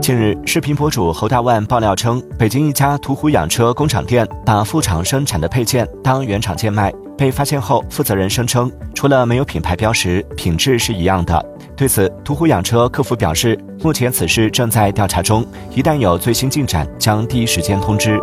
近日视频博主侯大万爆料称北京一家途虎养车工厂店把副厂生产的配件当原厂件卖。被发现后负责人声称除了没有品牌标识品质是一样的。对此途虎养车客服表示目前此事正在调查中一旦有最新进展将第一时间通知。